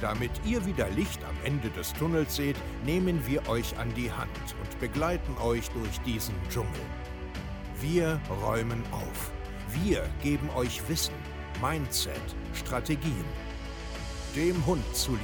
Damit ihr wieder Licht am Ende des Tunnels seht, nehmen wir euch an die Hand und begleiten euch durch diesen Dschungel. Wir räumen auf. Wir geben euch Wissen, Mindset, Strategien. Dem Hund zuliebe.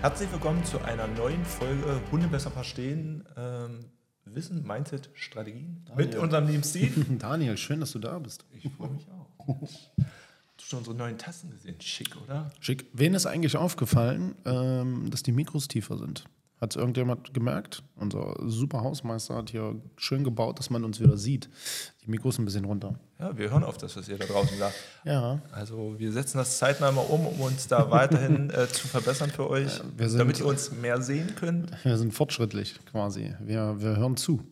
Herzlich willkommen zu einer neuen Folge Hunde besser verstehen. Ähm, Wissen, Mindset, Strategien. Daniel. Mit unserem lieben Steve. Daniel, schön, dass du da bist. Ich freue mich auch. Hast du schon unsere neuen Tassen gesehen? Schick, oder? Schick. Wen ist eigentlich aufgefallen, ähm, dass die Mikros tiefer sind? Hat es irgendjemand gemerkt? Unser super Hausmeister hat hier schön gebaut, dass man uns wieder sieht. Die Mikros ein bisschen runter. Ja, wir hören auf das, was ihr da draußen sagt. Ja. Also wir setzen das zeitnah mal um, um uns da weiterhin äh, zu verbessern für euch, sind- damit ihr uns mehr sehen könnt. Wir sind fortschrittlich quasi. Wir, wir hören zu.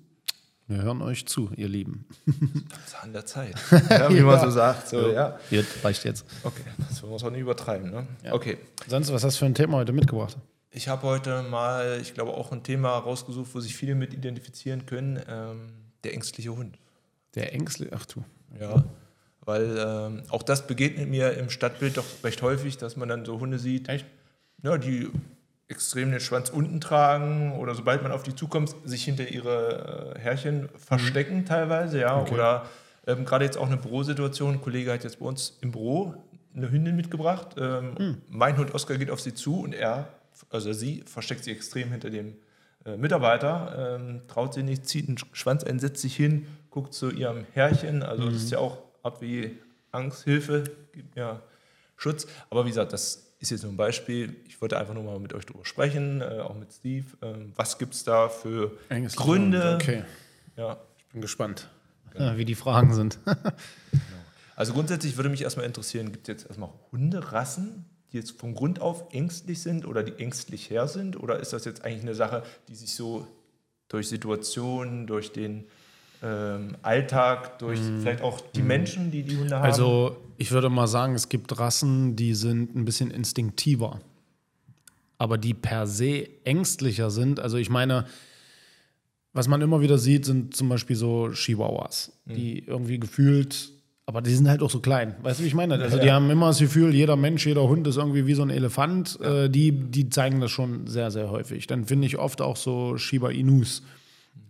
Wir hören euch zu, ihr Lieben. Das ist an der Zeit. Ja, wie man so sagt. So, ja. Jetzt reicht jetzt. Okay, das wollen wir auch nicht übertreiben. Ne? Ja. Okay. Sonst, was hast du für ein Thema heute mitgebracht? Ich habe heute mal, ich glaube, auch ein Thema rausgesucht, wo sich viele mit identifizieren können. Ähm, der ängstliche Hund. Der Ängstliche. Ach du. Ja. Weil ähm, auch das begegnet mir im Stadtbild doch recht häufig, dass man dann so Hunde sieht, Echt? ja, die extrem den Schwanz unten tragen oder sobald man auf die zukommt, sich hinter ihre äh, Herrchen verstecken teilweise, ja. Mhm. Okay. Oder ähm, gerade jetzt auch eine Bürosituation. Ein Kollege hat jetzt bei uns im Büro eine Hündin mitgebracht. Ähm, Mhm. Mein Hund Oskar geht auf sie zu und er, also sie, versteckt sich extrem hinter dem äh, Mitarbeiter, ähm, traut sie nicht, zieht den Schwanz ein, setzt sich hin, guckt zu ihrem Herrchen. Also das ist ja auch Art wie Angst, Hilfe, mir Schutz. Aber wie gesagt, das ist jetzt nur ein Beispiel. Ich wollte einfach nur mal mit euch drüber sprechen, äh, auch mit Steve. Ähm, was gibt es da für Ängstliche Gründe? Okay, Ja. bin gespannt, ja, wie die Fragen sind. Also grundsätzlich würde mich erstmal interessieren, gibt es jetzt erstmal Hunderassen, die jetzt von Grund auf ängstlich sind oder die ängstlich her sind? Oder ist das jetzt eigentlich eine Sache, die sich so durch Situationen, durch den ähm, Alltag, durch vielleicht auch die Menschen, die die Hunde haben? Also ich würde mal sagen, es gibt Rassen, die sind ein bisschen instinktiver, aber die per se ängstlicher sind. Also ich meine, was man immer wieder sieht, sind zum Beispiel so Chihuahuas, die irgendwie gefühlt, aber die sind halt auch so klein. Weißt du, wie ich meine? Also die Ja. haben immer das Gefühl, jeder Mensch, jeder Hund ist irgendwie wie so ein Elefant. Äh, die, die zeigen das schon sehr, sehr häufig. Dann finde ich oft auch so Shiba Inus,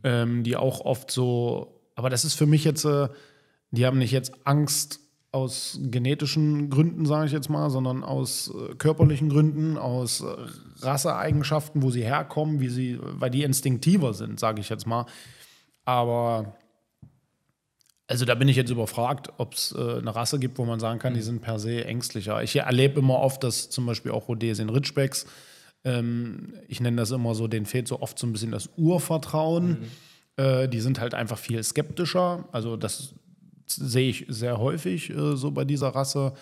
ähm, die auch oft so, aber das ist für mich jetzt, äh, die haben nicht jetzt Angst aus genetischen Gründen, sage ich jetzt mal, sondern aus äh, körperlichen Gründen, aus äh, Rasseeigenschaften, wo sie herkommen, wie sie, weil die instinktiver sind, sage ich jetzt mal. Aber also da bin ich jetzt überfragt, ob es äh, eine Rasse gibt, wo man sagen kann, die sind per se ängstlicher. Ich erlebe immer oft, dass zum Beispiel auch Rhodesien Ridgebacks, ähm, ich nenne das immer so, denen fehlt so oft so ein bisschen das Urvertrauen. Äh, die sind halt einfach viel skeptischer. Also das sehe ich sehr häufig äh, so bei dieser Rasse.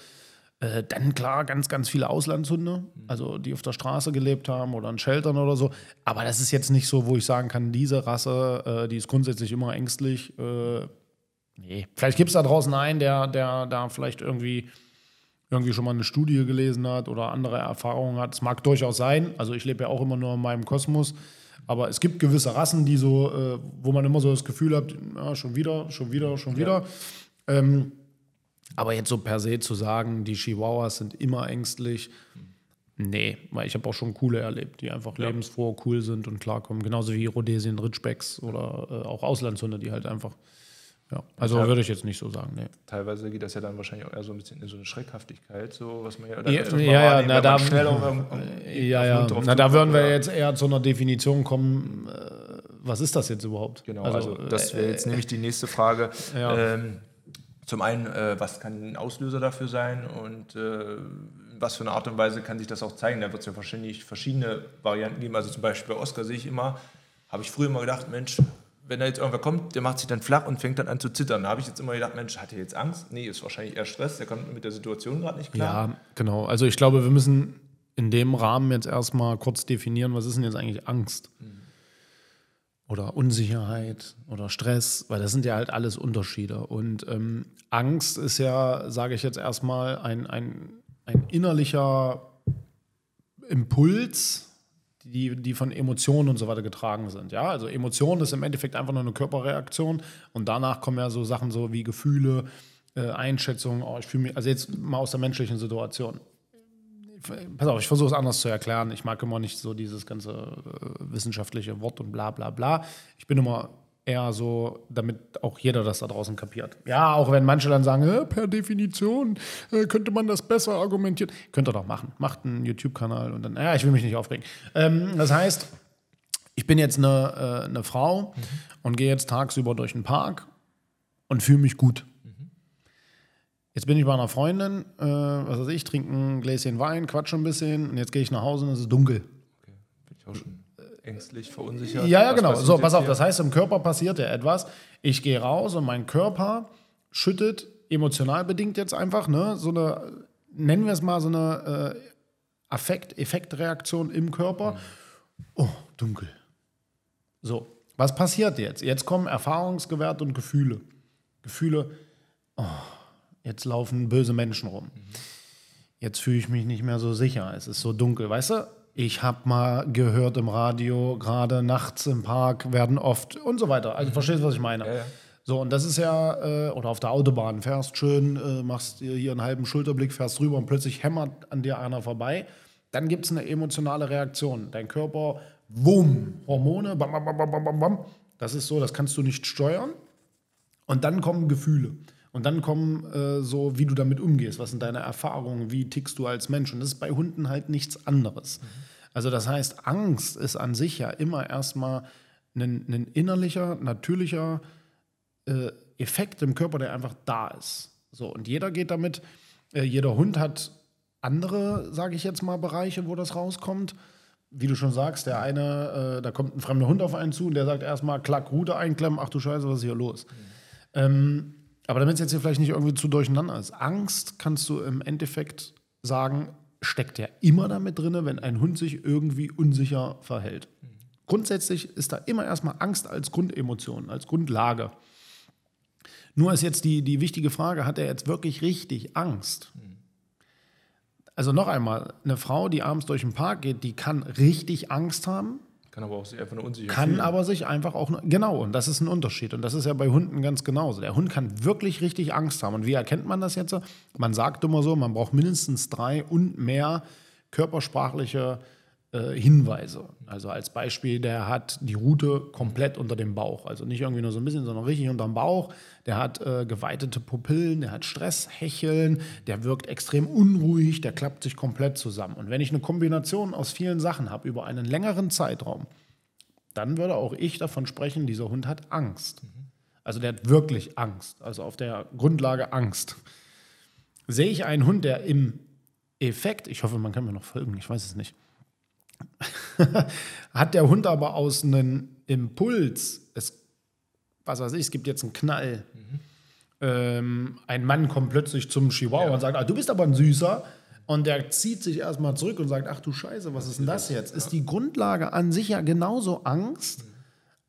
Äh, dann klar, ganz, ganz viele Auslandshunde, also die auf der Straße gelebt haben oder in Sheltern oder so. Aber das ist jetzt nicht so, wo ich sagen kann, diese Rasse, äh, die ist grundsätzlich immer ängstlich. Äh, nee. Vielleicht gibt es da draußen einen, der, der da vielleicht irgendwie, irgendwie schon mal eine Studie gelesen hat oder andere Erfahrungen hat. Es mag durchaus sein. Also ich lebe ja auch immer nur in meinem Kosmos. Aber es gibt gewisse Rassen, die so, äh, wo man immer so das Gefühl hat, ja, schon wieder, schon wieder, schon wieder. Ähm, aber jetzt so per se zu sagen, die Chihuahuas sind immer ängstlich, nee, weil ich habe auch schon coole erlebt, die einfach lebensfroh, cool sind und klarkommen. Genauso wie Rhodesien, Ridgebacks oder äh, auch Auslandshunde, die halt einfach, ja, also Ja. würde ich jetzt nicht so sagen, nee. Teilweise geht das ja dann wahrscheinlich auch eher so ein bisschen in so eine Schreckhaftigkeit, so was man ja dann Ja, ja, na, da- schnell auf, Ja, ja, na, da würden wir oder- jetzt eher zu einer Definition kommen, äh, was ist das jetzt überhaupt? Genau, also, das wäre äh, jetzt nämlich die nächste Frage. Ja. Ähm, zum einen, äh, was kann ein Auslöser dafür sein und äh, in was für eine Art und Weise kann sich das auch zeigen? Da wird es ja wahrscheinlich verschiedene Varianten geben. Also zum Beispiel bei Oscar sehe ich immer, habe ich früher immer gedacht, Mensch, wenn da jetzt irgendwer kommt, der macht sich dann flach und fängt dann an zu zittern. Da habe ich jetzt immer gedacht, Mensch, hat er jetzt Angst? Nee, ist wahrscheinlich eher Stress, der kommt mit der Situation gerade nicht klar. Ja, genau. Also ich glaube, wir müssen in dem Rahmen jetzt erstmal kurz definieren, was ist denn jetzt eigentlich Angst? oder Unsicherheit oder Stress, weil das sind ja halt alles Unterschiede. Und ähm, Angst ist ja, sage ich jetzt erstmal, ein, ein, ein innerlicher Impuls, die, die von Emotionen und so weiter getragen sind. Ja, also Emotionen ist im Endeffekt einfach nur eine Körperreaktion und danach kommen ja so Sachen so wie Gefühle, äh, Einschätzungen. Oh, ich fühle mich, also jetzt mal aus der menschlichen Situation. Pass auf, ich versuche es anders zu erklären. Ich mag immer nicht so dieses ganze äh, wissenschaftliche Wort und bla bla bla. Ich bin immer eher so, damit auch jeder das da draußen kapiert. Ja, auch wenn manche dann sagen, äh, per Definition äh, könnte man das besser argumentieren. Könnt ihr doch machen. Macht einen YouTube-Kanal und dann, ja, ich will mich nicht aufregen. Ähm, das heißt, ich bin jetzt eine, äh, eine Frau mhm. und gehe jetzt tagsüber durch den Park und fühle mich gut. Jetzt bin ich bei einer Freundin, äh, was weiß ich, trinke ein Gläschen Wein, quatsche ein bisschen und jetzt gehe ich nach Hause und es ist dunkel. Okay, bin ich auch schon ängstlich, verunsichert. Ja, ja, genau. So, pass auf, das heißt, im Körper passiert ja etwas. Ich gehe raus und mein Körper schüttet, emotional bedingt jetzt einfach, ne, so eine, nennen wir es mal so eine äh, Affekt, Effektreaktion im Körper. Mhm. Oh, dunkel. So, was passiert jetzt? Jetzt kommen Erfahrungsgewert und Gefühle. Gefühle, oh, jetzt laufen böse Menschen rum. Mhm. Jetzt fühle ich mich nicht mehr so sicher. Es ist so dunkel. Weißt du, ich habe mal gehört im Radio, gerade nachts im Park werden oft und so weiter. Also verstehst du, was ich meine? Ja, ja. So, und das ist ja, äh, oder auf der Autobahn fährst schön, äh, machst dir hier einen halben Schulterblick, fährst rüber und plötzlich hämmert an dir einer vorbei. Dann gibt es eine emotionale Reaktion. Dein Körper, wumm, Hormone, bam, bam, bam, bam, bam, bam. Das ist so, das kannst du nicht steuern. Und dann kommen Gefühle. Und dann kommen äh, so, wie du damit umgehst, was sind deine Erfahrungen, wie tickst du als Mensch. Und das ist bei Hunden halt nichts anderes. Mhm. Also das heißt, Angst ist an sich ja immer erstmal ein, ein innerlicher, natürlicher äh, Effekt im Körper, der einfach da ist. So, und jeder geht damit, äh, jeder Hund hat andere, sage ich jetzt mal, Bereiche, wo das rauskommt. Wie du schon sagst, der eine, äh, da kommt ein fremder Hund auf einen zu und der sagt erstmal, klack, Rute einklemmen, ach du Scheiße, was ist hier los? Mhm. Ähm, aber damit es jetzt hier vielleicht nicht irgendwie zu durcheinander ist, Angst kannst du im Endeffekt sagen, steckt ja immer damit drin, wenn ein Hund sich irgendwie unsicher verhält. Grundsätzlich ist da immer erstmal Angst als Grundemotion, als Grundlage. Nur ist jetzt die, die wichtige Frage, hat er jetzt wirklich richtig Angst? Also noch einmal, eine Frau, die abends durch den Park geht, die kann richtig Angst haben, kann aber auch sich einfach nur unsicher Kann fühlen. aber sich einfach auch, genau, und das ist ein Unterschied. Und das ist ja bei Hunden ganz genauso. Der Hund kann wirklich richtig Angst haben. Und wie erkennt man das jetzt? Man sagt immer so, man braucht mindestens drei und mehr körpersprachliche äh, Hinweise. Also als Beispiel, der hat die Rute komplett unter dem Bauch. Also nicht irgendwie nur so ein bisschen, sondern richtig unter dem Bauch. Der hat äh, geweitete Pupillen, der hat Stresshecheln, der wirkt extrem unruhig, der klappt sich komplett zusammen. Und wenn ich eine Kombination aus vielen Sachen habe über einen längeren Zeitraum, dann würde auch ich davon sprechen, dieser Hund hat Angst. Also der hat wirklich Angst, also auf der Grundlage Angst. Sehe ich einen Hund, der im Effekt, ich hoffe, man kann mir noch folgen, ich weiß es nicht, hat der Hund aber aus einem Impuls, es, was weiß ich, es gibt jetzt einen Knall, mhm. ähm, ein Mann kommt plötzlich zum Chihuahua ja. und sagt, ah, du bist aber ein Süßer. Und der zieht sich erstmal zurück und sagt, ach du Scheiße, was ist denn das jetzt? Ist die Grundlage an sich ja genauso Angst, mhm.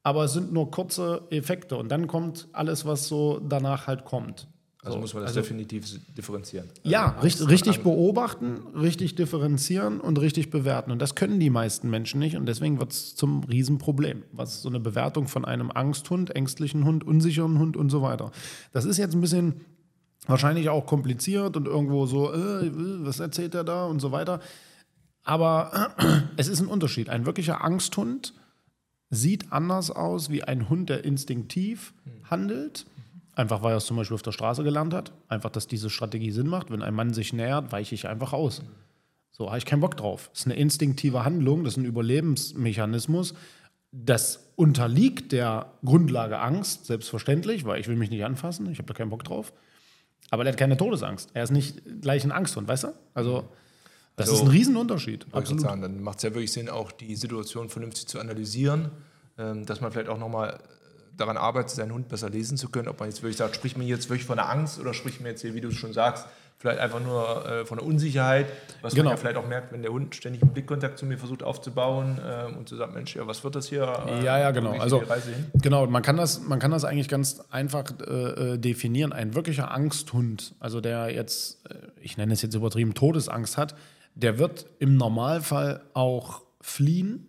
aber es sind nur kurze Effekte. Und dann kommt alles, was so danach halt kommt. Also so, muss man das also, definitiv differenzieren. Ja, also richtig, richtig beobachten, richtig differenzieren und richtig bewerten. Und das können die meisten Menschen nicht. Und deswegen wird es zum Riesenproblem. Was so eine Bewertung von einem Angsthund, ängstlichen Hund, unsicheren Hund und so weiter. Das ist jetzt ein bisschen wahrscheinlich auch kompliziert und irgendwo so, äh, was erzählt er da und so weiter. Aber äh, es ist ein Unterschied. Ein wirklicher Angsthund sieht anders aus wie ein Hund, der instinktiv handelt Einfach weil er es zum Beispiel auf der Straße gelernt hat. Einfach, dass diese Strategie Sinn macht. Wenn ein Mann sich nähert, weiche ich einfach aus. So habe ich keinen Bock drauf. Das ist eine instinktive Handlung, das ist ein Überlebensmechanismus. Das unterliegt der Grundlage Angst, selbstverständlich, weil ich will mich nicht anfassen, ich habe da keinen Bock drauf. Aber er hat keine Todesangst. Er ist nicht gleich ein Angsthund, weißt du? Also das also, ist ein Riesenunterschied. Absolut. Sagen, dann macht es ja wirklich Sinn, auch die Situation vernünftig zu analysieren, ähm, dass man vielleicht auch nochmal daran arbeitet, seinen Hund besser lesen zu können, ob man jetzt wirklich sagt, spricht mir jetzt wirklich von der Angst oder spricht mir jetzt hier, wie du es schon sagst, vielleicht einfach nur äh, von der Unsicherheit, was Genau. man ja vielleicht auch merkt, wenn der Hund ständig einen Blickkontakt zu mir versucht aufzubauen ähm, und zu sagen, Mensch, ja, was wird das hier? Äh, Ja, ja, genau. Also, genau, man kann, das, man kann das eigentlich ganz einfach äh, äh, definieren. Ein wirklicher Angsthund, also der jetzt, äh, ich nenne es jetzt übertrieben, Todesangst hat, der wird im Normalfall auch fliehen,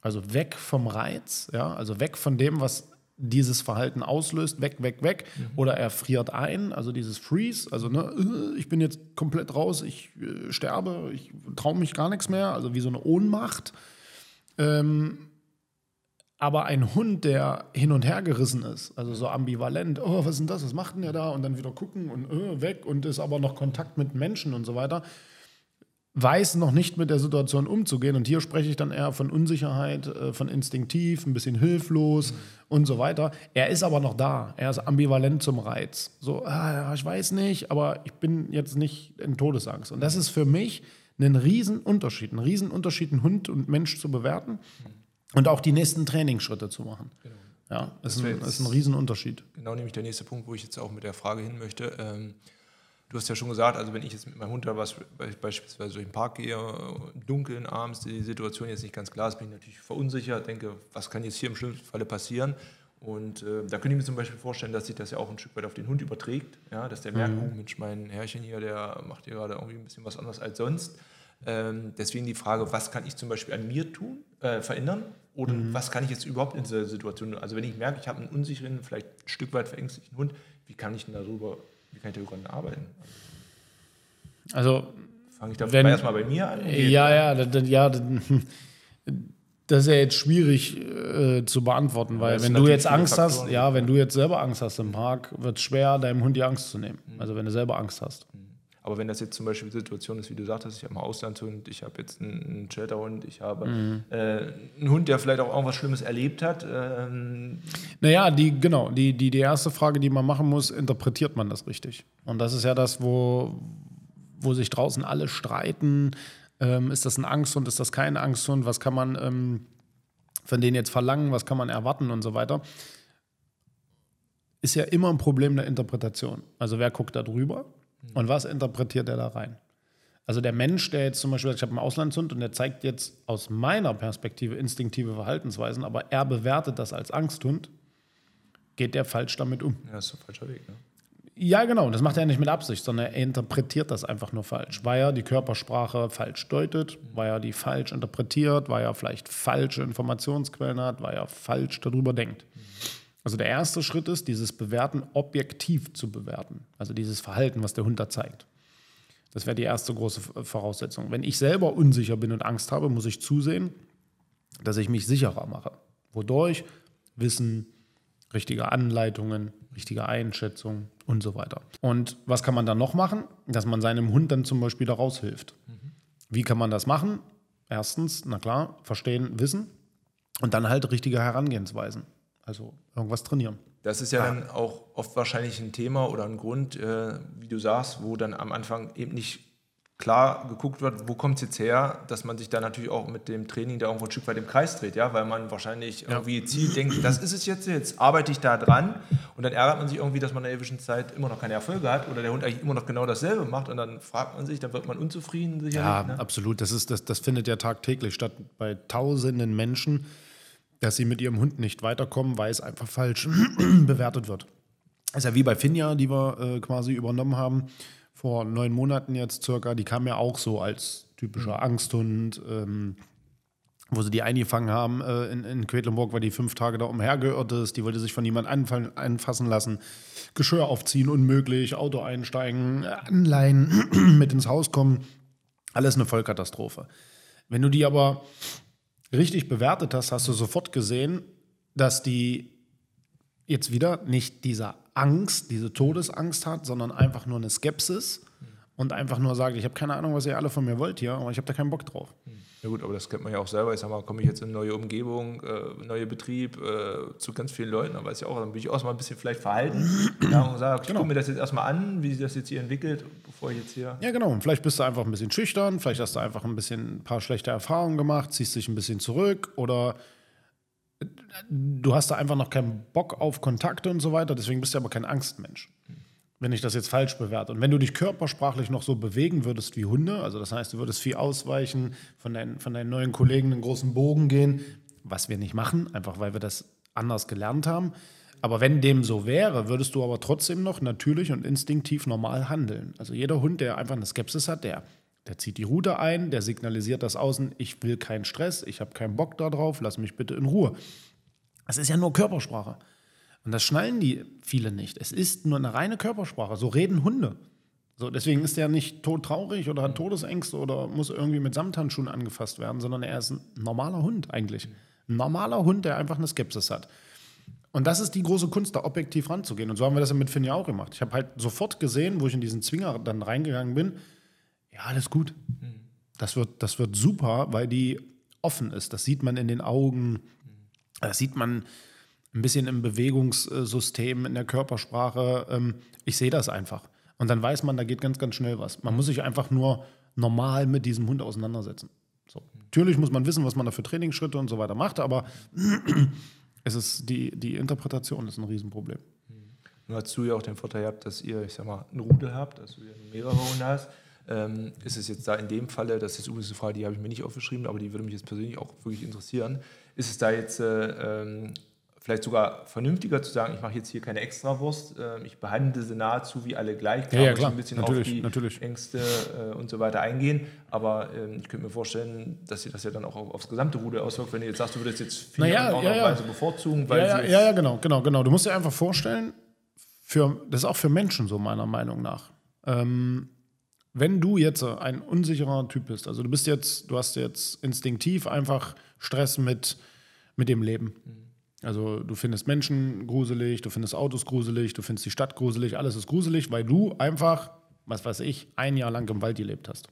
also weg vom Reiz, ja, also weg von dem, was dieses Verhalten auslöst, weg, weg, weg. Oder er friert ein, also dieses Freeze, also ne, äh, ich bin jetzt komplett raus, ich äh, sterbe, ich traue mich gar nichts mehr, also wie so eine Ohnmacht. Aber ein Hund, der hin und her gerissen ist, also so ambivalent, oh, was ist denn das, was macht denn der da? Und dann wieder gucken und äh, weg und ist aber noch Kontakt mit Menschen und so weiter, weiß noch nicht mit der Situation umzugehen. Und hier spreche ich dann eher von Unsicherheit, äh, von instinktiv, ein bisschen hilflos und so weiter. Er ist aber noch da. Er ist ambivalent zum Reiz. So, ah, ich weiß nicht, aber ich bin jetzt nicht in Todesangst. Und das ist für mich ein Riesenunterschied. Ein Riesenunterschied, einen Hund und Mensch zu bewerten und auch die nächsten Trainingsschritte zu machen. Ja, ist wär ein, ist ein Riesenunterschied. Genau nämlich der nächste Punkt, wo ich jetzt auch mit der Frage hin möchte. Ähm, du hast ja schon gesagt, also wenn ich jetzt mit meinem Hund da was be- beispielsweise durch den Park gehe, im Dunkeln abends, die Situation jetzt nicht ganz klar ist, bin ich natürlich verunsichert, denke, was kann jetzt hier im schlimmsten Falle passieren? Und äh, da könnte ich mir zum Beispiel vorstellen, dass sich das ja auch ein Stück weit auf den Hund überträgt, ja, dass der merkt, oh Mensch, mein Herrchen hier, der macht hier gerade irgendwie ein bisschen was anderes als sonst. Ähm, deswegen die Frage, was kann ich zum Beispiel an mir tun, äh, verändern? Oder was kann ich jetzt überhaupt in dieser Situation? Also wenn ich merke, ich habe einen unsicheren, vielleicht ein Stück weit verängstigten Hund, wie kann ich denn darüber, wie kann ich darüber arbeiten? Also Fange ich da Wenn- erstmal bei mir an? Ja, ja, das, das- ja, das, das ist ja jetzt schwierig äh, zu beantworten, weil wenn du jetzt Angst hast, Faktoren. ja, wenn du jetzt selber Angst hast im Park, wird es schwer, deinem Hund die Angst zu nehmen. Mhm. Also wenn du selber Angst hast. Aber wenn das jetzt zum Beispiel die Situation ist, wie du sagtest, ich habe einen Auslandshund, ich habe jetzt einen, einen Shelterhund, ich habe Mhm. äh, einen Hund, der vielleicht auch irgendwas Schlimmes erlebt hat. Ähm, Naja, die, genau, die, die, die erste Frage, die man machen muss, interpretiert man das richtig? Und das ist ja das, wo, wo sich draußen alle streiten. Ähm, ist das ein Angsthund, ist das kein Angsthund? Was kann man ähm, von denen jetzt verlangen? Was kann man erwarten und so weiter? Ist ja immer ein Problem der Interpretation. Also wer guckt da drüber und was interpretiert er da rein? Also der Mensch, der jetzt zum Beispiel, sagt, ich habe einen Auslandshund und der zeigt jetzt aus meiner Perspektive instinktive Verhaltensweisen, aber er bewertet das als Angsthund, geht der falsch damit um. ja, das ist ein falscher Weg. Ne? Ja, genau. Das macht er nicht mit Absicht, sondern er interpretiert das einfach nur falsch. Weil er die Körpersprache falsch deutet, weil er die falsch interpretiert, weil er vielleicht falsche Informationsquellen hat, weil er falsch darüber denkt. Also der erste Schritt ist, dieses Bewerten objektiv zu bewerten. Also dieses Verhalten, was der Hund da zeigt. Das wäre die erste große Voraussetzung. Wenn ich selber unsicher bin und Angst habe, muss ich zusehen, dass ich mich sicherer mache. Wodurch? Wissen, richtige Anleitungen, richtige Einschätzung und so weiter. Und was kann man dann noch machen? Dass man seinem Hund dann zum Beispiel daraus hilft. Wie kann man das machen? Erstens, na klar, verstehen, wissen und dann halt richtige Herangehensweisen. Also irgendwas trainieren. Das ist ja dann auch oft wahrscheinlich ein Thema oder ein Grund, äh, wie du sagst, wo dann am Anfang eben nicht klar geguckt wird, wo kommt es jetzt her, dass man sich dann natürlich auch mit dem Training da irgendwo ein Stück weit im Kreis dreht, ja, weil man wahrscheinlich irgendwie Ziel denkt, das ist es jetzt, jetzt arbeite ich da dran und dann ärgert man sich irgendwie, dass man in der ewischen Zeit immer noch keine Erfolge hat oder der Hund eigentlich immer noch genau dasselbe macht und dann fragt man sich, dann wird man unzufrieden sicherlich. Ja, ne? absolut. Das, ist, das, das findet ja tagtäglich statt bei tausenden Menschen, dass sie mit ihrem Hund nicht weiterkommen, weil es einfach falsch bewertet wird. Das ist ja wie bei Finja, die wir äh, quasi übernommen haben, vor neun Monaten jetzt circa. Die kam ja auch so als typischer Angsthund, ähm, wo sie die eingefangen haben äh, in, in Quedlinburg, weil die fünf Tage da umhergeirrt ist. Die wollte sich von niemand anfallen, anfassen lassen. Geschirr aufziehen, unmöglich, Auto einsteigen, anleihen, mit ins Haus kommen. Alles eine Vollkatastrophe. Wenn du die aber richtig bewertet hast, hast du sofort gesehen, dass die jetzt wieder nicht diese Angst, diese Todesangst hat, sondern einfach nur eine Skepsis und einfach nur sagt, ich habe keine Ahnung, was ihr alle von mir wollt hier, aber ich habe da keinen Bock drauf. Ja gut, aber das kennt man ja auch selber. Ich sag mal, komme ich jetzt in eine neue Umgebung, äh, neue Betrieb, äh, zu ganz vielen Leuten, dann weiß ich auch, dann bin ich auch mal ein bisschen vielleicht verhalten ja, und sage, ich Genau. gucke mir das jetzt erstmal an, wie sich das jetzt hier entwickelt, bevor ich jetzt hier... Ja, genau. Und vielleicht bist du einfach ein bisschen schüchtern, vielleicht hast du einfach ein bisschen ein paar schlechte Erfahrungen gemacht, ziehst dich ein bisschen zurück oder du hast da einfach noch keinen Bock auf Kontakte und so weiter, deswegen bist du aber kein Angstmensch. Wenn ich das jetzt falsch bewerte. Und wenn du dich körpersprachlich noch so bewegen würdest wie Hunde, also das heißt, du würdest viel ausweichen, von deinen, von deinen neuen Kollegen einen großen Bogen gehen, was wir nicht machen, einfach weil wir das anders gelernt haben. Aber wenn dem so wäre, würdest du aber trotzdem noch natürlich und instinktiv normal handeln. Also jeder Hund, der einfach eine Skepsis hat, der, der zieht die Route ein, der signalisiert das außen, ich will keinen Stress, ich habe keinen Bock darauf, lass mich bitte in Ruhe. Das ist ja nur Körpersprache. Und das schnallen die viele nicht. Es ist nur eine reine Körpersprache. So reden Hunde. So, deswegen ist er nicht todtraurig oder hat Todesängste oder muss irgendwie mit Samthandschuhen angefasst werden, sondern er ist ein normaler Hund eigentlich. Ein normaler Hund, der einfach eine Skepsis hat. Und das ist die große Kunst, da objektiv ranzugehen. Und so haben wir das ja mit Finn ja auch gemacht. Ich habe halt sofort gesehen, wo ich in diesen Zwinger dann reingegangen bin, ja, alles gut. Das wird, das wird super, weil die offen ist. Das sieht man in den Augen. Das sieht man ein bisschen im Bewegungssystem, in der Körpersprache. Ähm, ich sehe das einfach. Und dann weiß man, da geht ganz, ganz schnell was. Man muss sich einfach nur normal mit diesem Hund auseinandersetzen. So. Natürlich muss man wissen, was man da für Trainingsschritte und so weiter macht, aber es ist die, die Interpretation ist ein Riesenproblem. Hast du ja auch den Vorteil gehabt, dass ihr, ich sag mal, einen Rudel habt, dass du mehrere Hunde hast. Ähm, ist es jetzt da in dem Falle, das ist übrigens eine Frage, die habe ich mir nicht aufgeschrieben, aber die würde mich jetzt persönlich auch wirklich interessieren. Ist es da jetzt äh, ähm, vielleicht sogar vernünftiger zu sagen, ich mache jetzt hier keine Extrawurst, äh, ich behandle sie nahezu wie alle gleich, ja, ja, klar. ein bisschen natürlich, auf die natürlich. Ängste äh, und so weiter eingehen, aber äh, ich könnte mir vorstellen, dass sich das ja dann auch auf, aufs gesamte Rudel auswirkt, wenn du jetzt sagst, du würdest jetzt viele naja, auch ja, ja. Weise bevorzugen, weil ja, ja, ja, genau, genau, genau. Du musst dir einfach vorstellen, für, das ist auch für Menschen so meiner Meinung nach. Ähm, wenn du jetzt ein unsicherer Typ bist, also du bist jetzt, du hast jetzt instinktiv einfach Stress mit, mit dem Leben. Also du findest Menschen gruselig, du findest Autos gruselig, du findest die Stadt gruselig, alles ist gruselig, weil du einfach, was weiß ich, ein Jahr lang im Wald gelebt hast.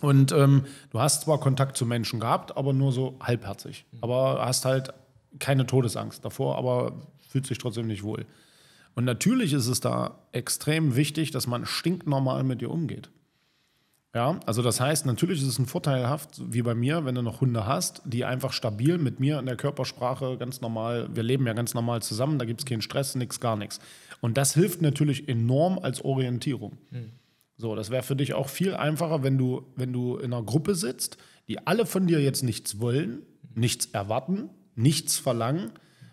Und ähm, du hast zwar Kontakt zu Menschen gehabt, aber nur so halbherzig. Aber hast halt keine Todesangst davor, aber fühlt sich trotzdem nicht wohl. Und natürlich ist es da extrem wichtig, dass man stinknormal mit dir umgeht. Ja, also das heißt, natürlich ist es ein vorteilhaft, wie bei mir, wenn du noch Hunde hast, die einfach stabil mit mir in der Körpersprache ganz normal, wir leben ja ganz normal zusammen, da gibt es keinen Stress, nichts, gar nichts. Und das hilft natürlich enorm als Orientierung. So, das wäre für dich auch viel einfacher, wenn du, wenn du in einer Gruppe sitzt, die alle von dir jetzt nichts wollen, nichts erwarten, nichts verlangen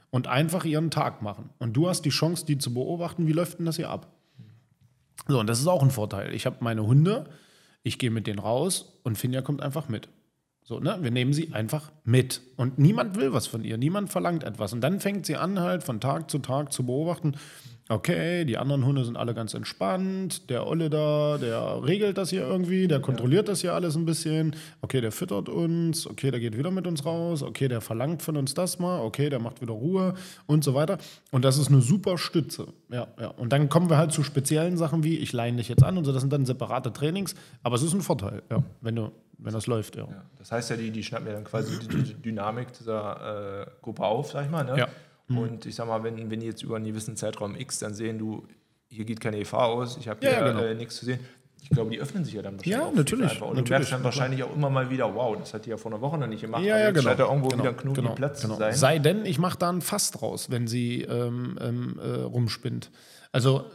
und einfach ihren Tag machen. Und du hast die Chance, die zu beobachten, wie läuft denn das hier ab? So, und das ist auch ein Vorteil. Ich habe meine Hunde, ich gehe mit denen raus und Finja kommt einfach mit. So, ne? Wir nehmen sie einfach mit. Und niemand will was von ihr, niemand verlangt etwas. Und dann fängt sie an, halt von Tag zu Tag zu beobachten, okay, die anderen Hunde sind alle ganz entspannt, der Olle da, der regelt das hier irgendwie, der kontrolliert das hier alles ein bisschen, okay, der füttert uns, okay, der geht wieder mit uns raus, okay, der verlangt von uns das mal, okay, der macht wieder Ruhe und so weiter. Und das ist eine super Stütze. Ja, ja. Und dann kommen wir halt zu speziellen Sachen wie, ich leine dich jetzt an und so, das sind dann separate Trainings, aber es ist ein Vorteil, ja, wenn du, wenn das läuft, ja. Ja, das heißt ja, die, die schnappen ja dann quasi die, die Dynamik dieser äh, Gruppe auf, sag ich mal. Ne? Ja. Und ich sag mal, wenn, wenn die jetzt über einen gewissen Zeitraum X dann sehen, du, hier geht keine EV aus, ich habe Ja, hier ja, genau. äh, nichts zu sehen. Ich glaube, die öffnen sich ja dann wahrscheinlich. Ja, natürlich. Und natürlich, du merkst dann wahrscheinlich auch immer mal wieder, wow, das hat die ja vor einer Woche noch nicht gemacht. Ja, ja, jetzt genau. scheint da irgendwo genau, wieder ein knotiger genau, Platz genau. zu sein. Sei denn, ich mache da ein Fass draus, wenn sie ähm, ähm, äh, rumspinnt. Also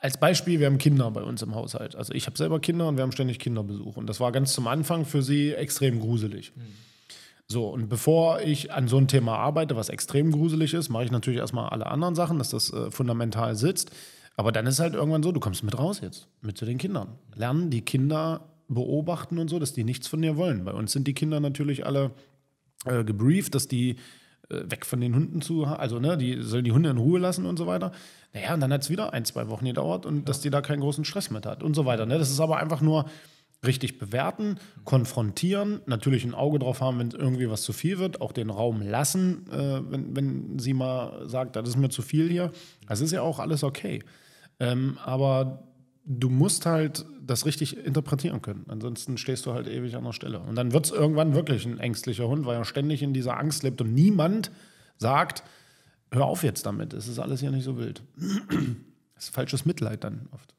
als Beispiel, wir haben Kinder bei uns im Haushalt. Also ich habe selber Kinder und wir haben ständig Kinderbesuch. Und das war ganz zum Anfang für sie extrem gruselig. So, und bevor ich an so ein Thema arbeite, was extrem gruselig ist, mache ich natürlich erstmal alle anderen Sachen, dass das äh, fundamental sitzt. Aber dann ist halt irgendwann so, du kommst mit raus jetzt, mit zu den Kindern. Lernen die Kinder beobachten und so, dass die nichts von dir wollen. Bei uns sind die Kinder natürlich alle äh, gebrieft, dass die weg von den Hunden zu, also ne, die sollen die Hunde in Ruhe lassen und so weiter. Naja, und dann hat es wieder ein, zwei Wochen gedauert und dass die da keinen großen Stress mit hat und so weiter. Ne? Das ist aber einfach nur richtig bewerten, konfrontieren, natürlich ein Auge drauf haben, wenn irgendwie was zu viel wird, auch den Raum lassen, äh, wenn, wenn sie mal sagt, das ist mir zu viel hier. Das ist ja auch alles okay. Ähm, aber du musst halt das richtig interpretieren können. Ansonsten stehst du halt ewig an der Stelle. Und dann wird es irgendwann wirklich ein ängstlicher Hund, weil er ständig in dieser Angst lebt und niemand sagt, hör auf jetzt damit, es ist alles hier nicht so wild. Das ist falsches Mitleid dann oft.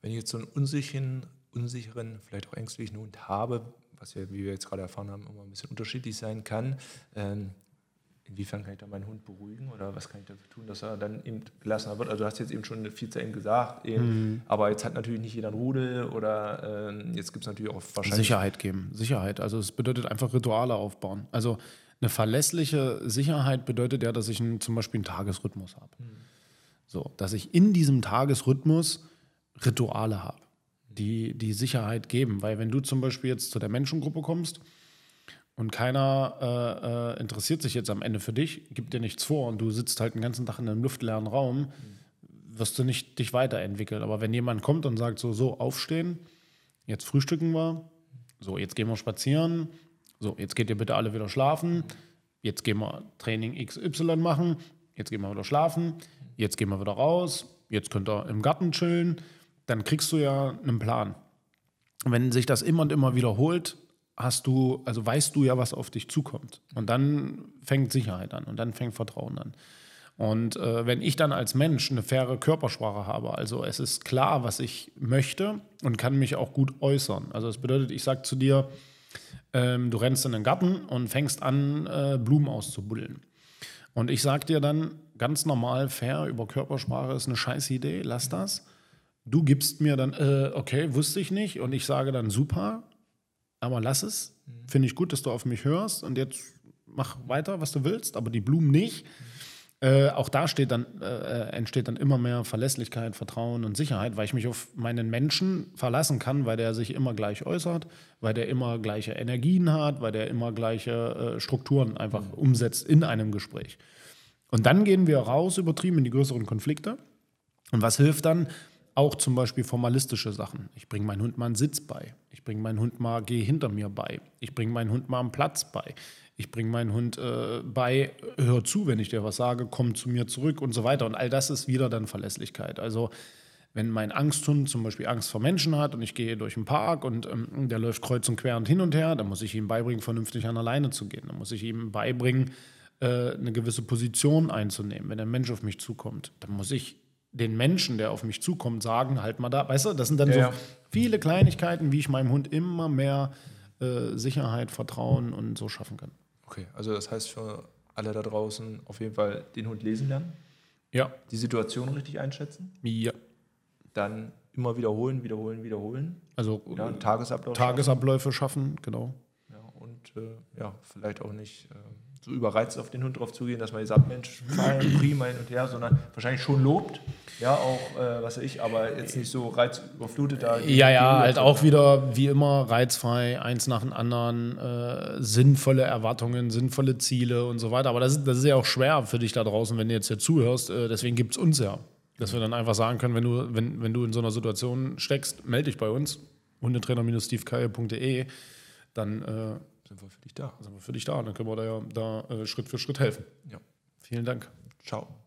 Wenn ich jetzt so einen unsicheren, unsicheren, vielleicht auch ängstlichen Hund habe, was ja, wie wir jetzt gerade erfahren haben, immer ein bisschen unterschiedlich sein kann, ähm, inwiefern kann ich da meinen Hund beruhigen oder was kann ich dafür tun, dass er dann eben gelassener wird? Also du hast jetzt eben schon eine Vielzahl eben gesagt, eben, mhm. aber jetzt hat natürlich nicht jeder ein Rudel oder äh, jetzt gibt es natürlich auch wahrscheinlich... Sicherheit geben, Sicherheit. Also es bedeutet einfach Rituale aufbauen. Also eine verlässliche Sicherheit bedeutet ja, dass ich einen, zum Beispiel einen Tagesrhythmus habe. Mhm. So, dass ich in diesem Tagesrhythmus Rituale habe, die die Sicherheit geben. Weil wenn du zum Beispiel jetzt zu der Menschengruppe kommst und keiner äh, äh, interessiert sich jetzt am Ende für dich, gibt dir nichts vor und du sitzt halt den ganzen Tag in einem luftleeren Raum, wirst du nicht dich weiterentwickeln. Aber wenn jemand kommt und sagt so, so, aufstehen, jetzt frühstücken wir, so, jetzt gehen wir spazieren, so, jetzt geht ihr bitte alle wieder schlafen, jetzt gehen wir Training XY machen, jetzt gehen wir wieder schlafen, jetzt gehen wir wieder raus, jetzt könnt ihr im Garten chillen, dann kriegst du ja einen Plan. Wenn sich das immer und immer wiederholt, hast du, also weißt du ja, was auf dich zukommt. Und dann fängt Sicherheit an und dann fängt Vertrauen an. Und äh, wenn ich dann als Mensch eine faire Körpersprache habe, also es ist klar, was ich möchte und kann mich auch gut äußern. Also das bedeutet, ich sage zu dir, ähm, du rennst in den Garten und fängst an, äh, Blumen auszubuddeln. Und ich sage dir dann ganz normal, fair über Körpersprache ist eine scheiß Idee, lass das. Du gibst mir dann, äh, okay, wusste ich nicht. Und ich sage dann, super, aber lass es. Mhm. Finde ich gut, dass du auf mich hörst und jetzt mach weiter, was du willst, aber die Blumen nicht. Äh, auch da steht dann, äh, entsteht dann immer mehr Verlässlichkeit, Vertrauen und Sicherheit, weil ich mich auf meinen Menschen verlassen kann, weil der sich immer gleich äußert, weil der immer gleiche Energien hat, weil der immer gleiche äh, Strukturen einfach mhm. umsetzt in einem Gespräch. Und dann gehen wir raus, übertrieben in die größeren Konflikte. Und was hilft dann? Auch zum Beispiel formalistische Sachen. Ich bringe meinen Hund mal einen Sitz bei. Ich bringe meinen Hund mal, geh hinter mir bei. Ich bringe meinen Hund mal einen Platz bei. Ich bringe meinen Hund äh, bei, hör zu, wenn ich dir was sage, komm zu mir zurück und so weiter. Und all das ist wieder dann Verlässlichkeit. Also wenn mein Angsthund zum Beispiel Angst vor Menschen hat und ich gehe durch den Park und ähm, der läuft kreuz und quer und hin und her, dann muss ich ihm beibringen, vernünftig an alleine zu gehen. Dann muss ich ihm beibringen, äh, eine gewisse Position einzunehmen. Wenn ein Mensch auf mich zukommt, dann muss ich den Menschen, der auf mich zukommt, sagen, halt mal da. Weißt du, das sind dann ja, so ja. viele Kleinigkeiten, wie ich meinem Hund immer mehr äh, Sicherheit, Vertrauen und so schaffen kann. Okay, also das heißt für alle da draußen auf jeden Fall den Hund lesen lernen. Ja. Die Situation richtig einschätzen. Ja. Dann immer wiederholen, wiederholen, wiederholen. Also ja, Tagesabläufe, Tagesabläufe schaffen. schaffen, genau. Ja, und äh, ja, vielleicht auch nicht. Äh, so überreizt auf den Hund drauf zugehen, dass man sagt, Mensch, fein, prima hin und her, sondern wahrscheinlich schon lobt, ja, auch, äh, was weiß ich, aber jetzt nicht so reizüberflutet da. Ja, ja, halt auch wieder, wie immer, reizfrei, eins nach dem anderen, äh, sinnvolle Erwartungen, sinnvolle Ziele und so weiter. Aber das ist, das ist ja auch schwer für dich da draußen, wenn du jetzt hier zuhörst, äh, deswegen gibt es uns ja. Dass wir dann einfach sagen können, wenn du, wenn, wenn du in so einer Situation steckst, melde dich bei uns, hundetrainer-stevekeier.de, dann äh, sind wir für dich da. Sind wir für dich da. Dann können wir da ja da äh, Schritt für Schritt helfen. Ja. Vielen Dank. Ciao.